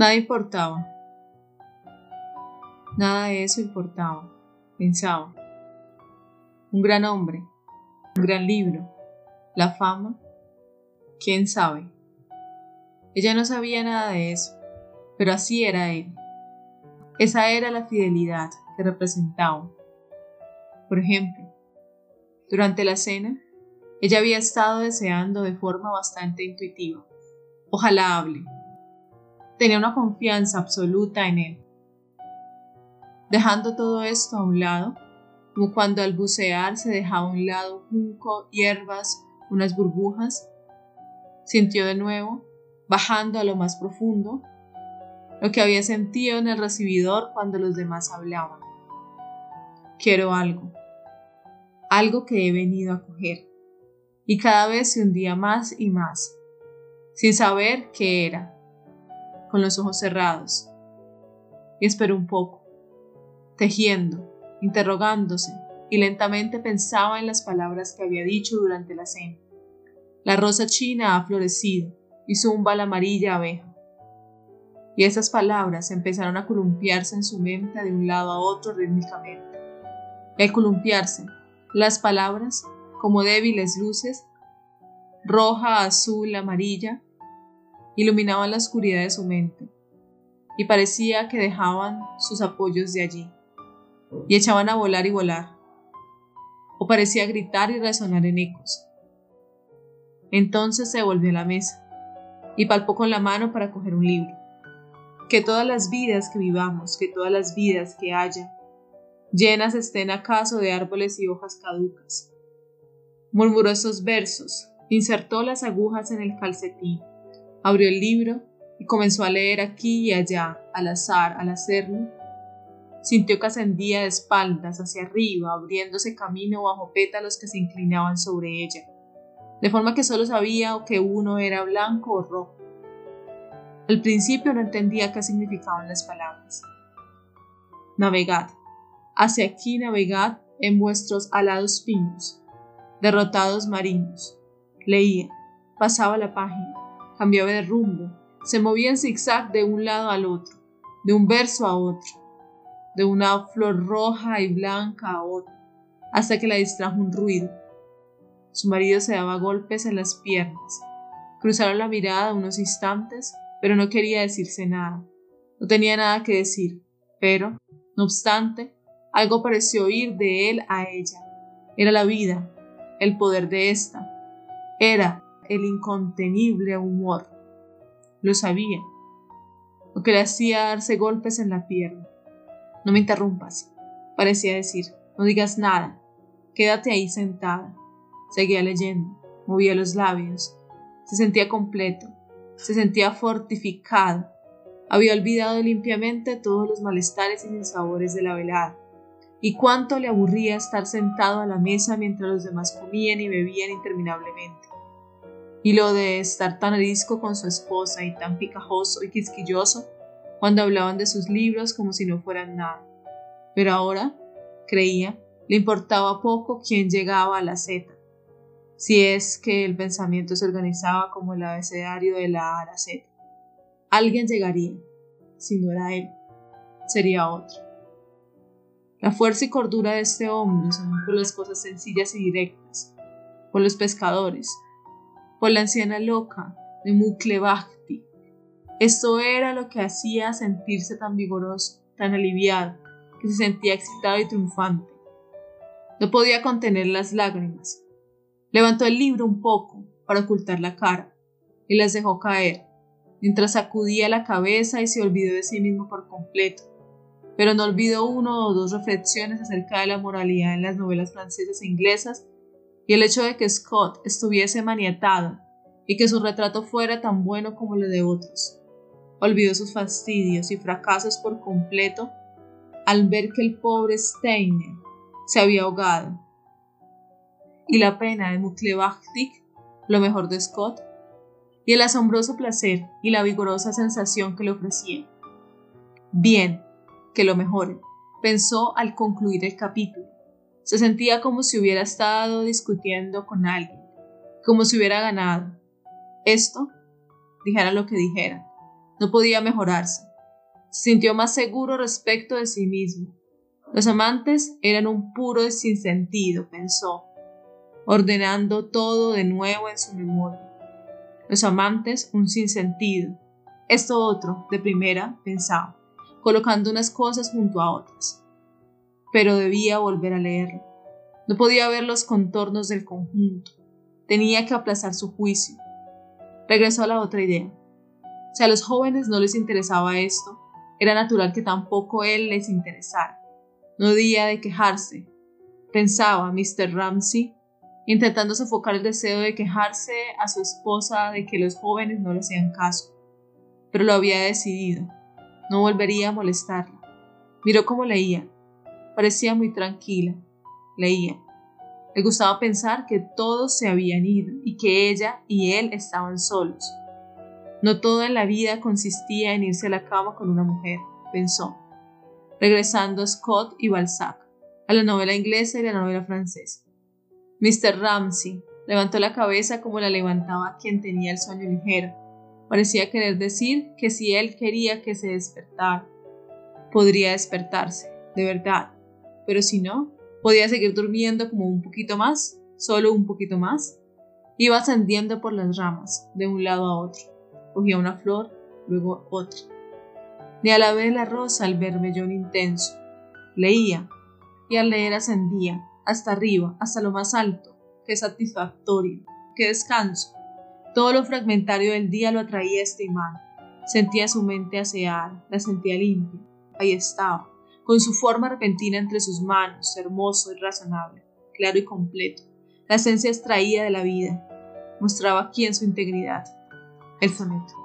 Nada importaba. Nada de eso importaba, pensaba. Un gran hombre, un gran libro, la fama, quién sabe. Ella no sabía nada de eso, pero así era él. Esa era la fidelidad que representaba. Por ejemplo, durante la cena, ella había estado deseando de forma bastante intuitiva. Ojalá hable. Tenía una confianza absoluta en él. Dejando todo esto a un lado, como cuando al bucear se dejaba a un lado junco, hierbas, unas burbujas, sintió de nuevo, bajando a lo más profundo, lo que había sentido en el recibidor cuando los demás hablaban. Quiero algo, algo que he venido a coger, y cada vez se hundía más y más, sin saber qué era, con los ojos cerrados. Y esperó un poco, tejiendo, interrogándose, y lentamente pensaba en las palabras que había dicho durante la cena. La rosa china ha florecido y zumba la amarilla abeja. Y esas palabras empezaron a columpiarse en su mente de un lado a otro rítmicamente. Al columpiarse, las palabras, como débiles luces, roja, azul, amarilla, iluminaban la oscuridad de su mente, y parecía que dejaban sus apoyos de allí, y echaban a volar y volar, o parecía gritar y resonar en ecos. Entonces se volvió a la mesa, y palpó con la mano para coger un libro. Que todas las vidas que vivamos, que todas las vidas que haya, llenas estén acaso de árboles y hojas caducas. Murmuró esos versos, insertó las agujas en el calcetín, abrió el libro y comenzó a leer aquí y allá, al azar, al hacerlo. Sintió que ascendía de espaldas hacia arriba, abriéndose camino bajo pétalos que se inclinaban sobre ella, de forma que solo sabía que uno era blanco o rojo. Al principio no entendía qué significaban las palabras. Navegad, hacia aquí navegad en vuestros alados pinos, derrotados marinos. Leía, pasaba la página, cambiaba de rumbo, se movía en zigzag de un lado al otro, de un verso a otro, de una flor roja y blanca a otra, hasta que la distrajo un ruido. Su marido se daba golpes en las piernas. Cruzaron la mirada unos instantes, pero no quería decirse nada. No tenía nada que decir, pero, no obstante, algo pareció oír de él a ella. Era la vida, el poder de ésta. Era el incontenible humor. Lo sabía. Lo que le hacía darse golpes en la pierna. No me interrumpas, parecía decir. No digas nada. Quédate ahí sentada. Seguía leyendo. Movía los labios. Se sentía completo. Se sentía fortificado. Había olvidado limpiamente todos los malestares y sinsabores de la velada y cuánto le aburría estar sentado a la mesa mientras los demás comían y bebían interminablemente. Y lo de estar tan arisco con su esposa y tan picajoso y quisquilloso cuando hablaban de sus libros como si no fueran nada. Pero ahora, creía, le importaba poco quién llegaba a la Z, si es que el pensamiento se organizaba como el abecedario de la A la Z. Alguien llegaría, si no era él, sería otro. La fuerza y cordura de este hombre son por las cosas sencillas y directas, por los pescadores, por la anciana loca de Muklebachti. Esto era lo que hacía sentirse tan vigoroso, tan aliviado, que se sentía excitado y triunfante. No podía contener las lágrimas. Levantó el libro un poco para ocultar la cara y las dejó caer, mientras sacudía la cabeza y se olvidó de sí mismo por completo pero no olvidó uno o dos reflexiones acerca de la moralidad en las novelas francesas e inglesas y el hecho de que Scott estuviese maniatado y que su retrato fuera tan bueno como el de otros. Olvidó sus fastidios y fracasos por completo al ver que el pobre Steiner se había ahogado. Y la pena de Muklebachtik, lo mejor de Scott, y el asombroso placer y la vigorosa sensación que le ofrecía. Bien, que lo mejore, pensó al concluir el capítulo. Se sentía como si hubiera estado discutiendo con alguien, como si hubiera ganado. Esto, dijera lo que dijera, No podía mejorarse. Se sintió más seguro respecto de sí mismo. Los amantes eran un puro sinsentido, pensó, ordenando todo de nuevo en su memoria. Los amantes un sinsentido. Esto otro, de primera, pensaba, colocando unas cosas junto a otras. Pero debía volver a leerlo. No podía ver los contornos del conjunto. Tenía que aplazar su juicio. Regresó a la otra idea. Si a los jóvenes no les interesaba esto, era natural que tampoco él les interesara. No día de quejarse, pensaba Mr. Ramsey, intentando sofocar el deseo de quejarse a su esposa de que los jóvenes no le hacían caso. Pero lo había decidido. No volvería a molestarla. Miró cómo leía. Parecía muy tranquila. Leía. Le gustaba pensar que todos se habían ido y que ella y él estaban solos. No todo en la vida consistía en irse a la cama con una mujer, pensó, regresando a Scott y Balzac, a la novela inglesa y la novela francesa. Mr. Ramsey levantó la cabeza como la levantaba quien tenía el sueño ligero. Parecía querer decir que si él quería que se despertara, podría despertarse, de verdad, pero si no, podía seguir durmiendo como un poquito más, solo un poquito más. Iba ascendiendo por las ramas, de un lado a otro. Cogía una flor, luego otra. Ni a la vez la rosa al vermellón intenso. Leía, y al leer ascendía, hasta arriba, hasta lo más alto. Qué satisfactorio, qué descanso. Todo lo fragmentario del día lo atraía este imán. Sentía su mente aseada, la sentía limpia. Ahí estaba, con su forma repentina entre sus manos, hermoso y razonable, claro y completo. La esencia extraída de la vida. Mostraba aquí en su integridad. El soneto.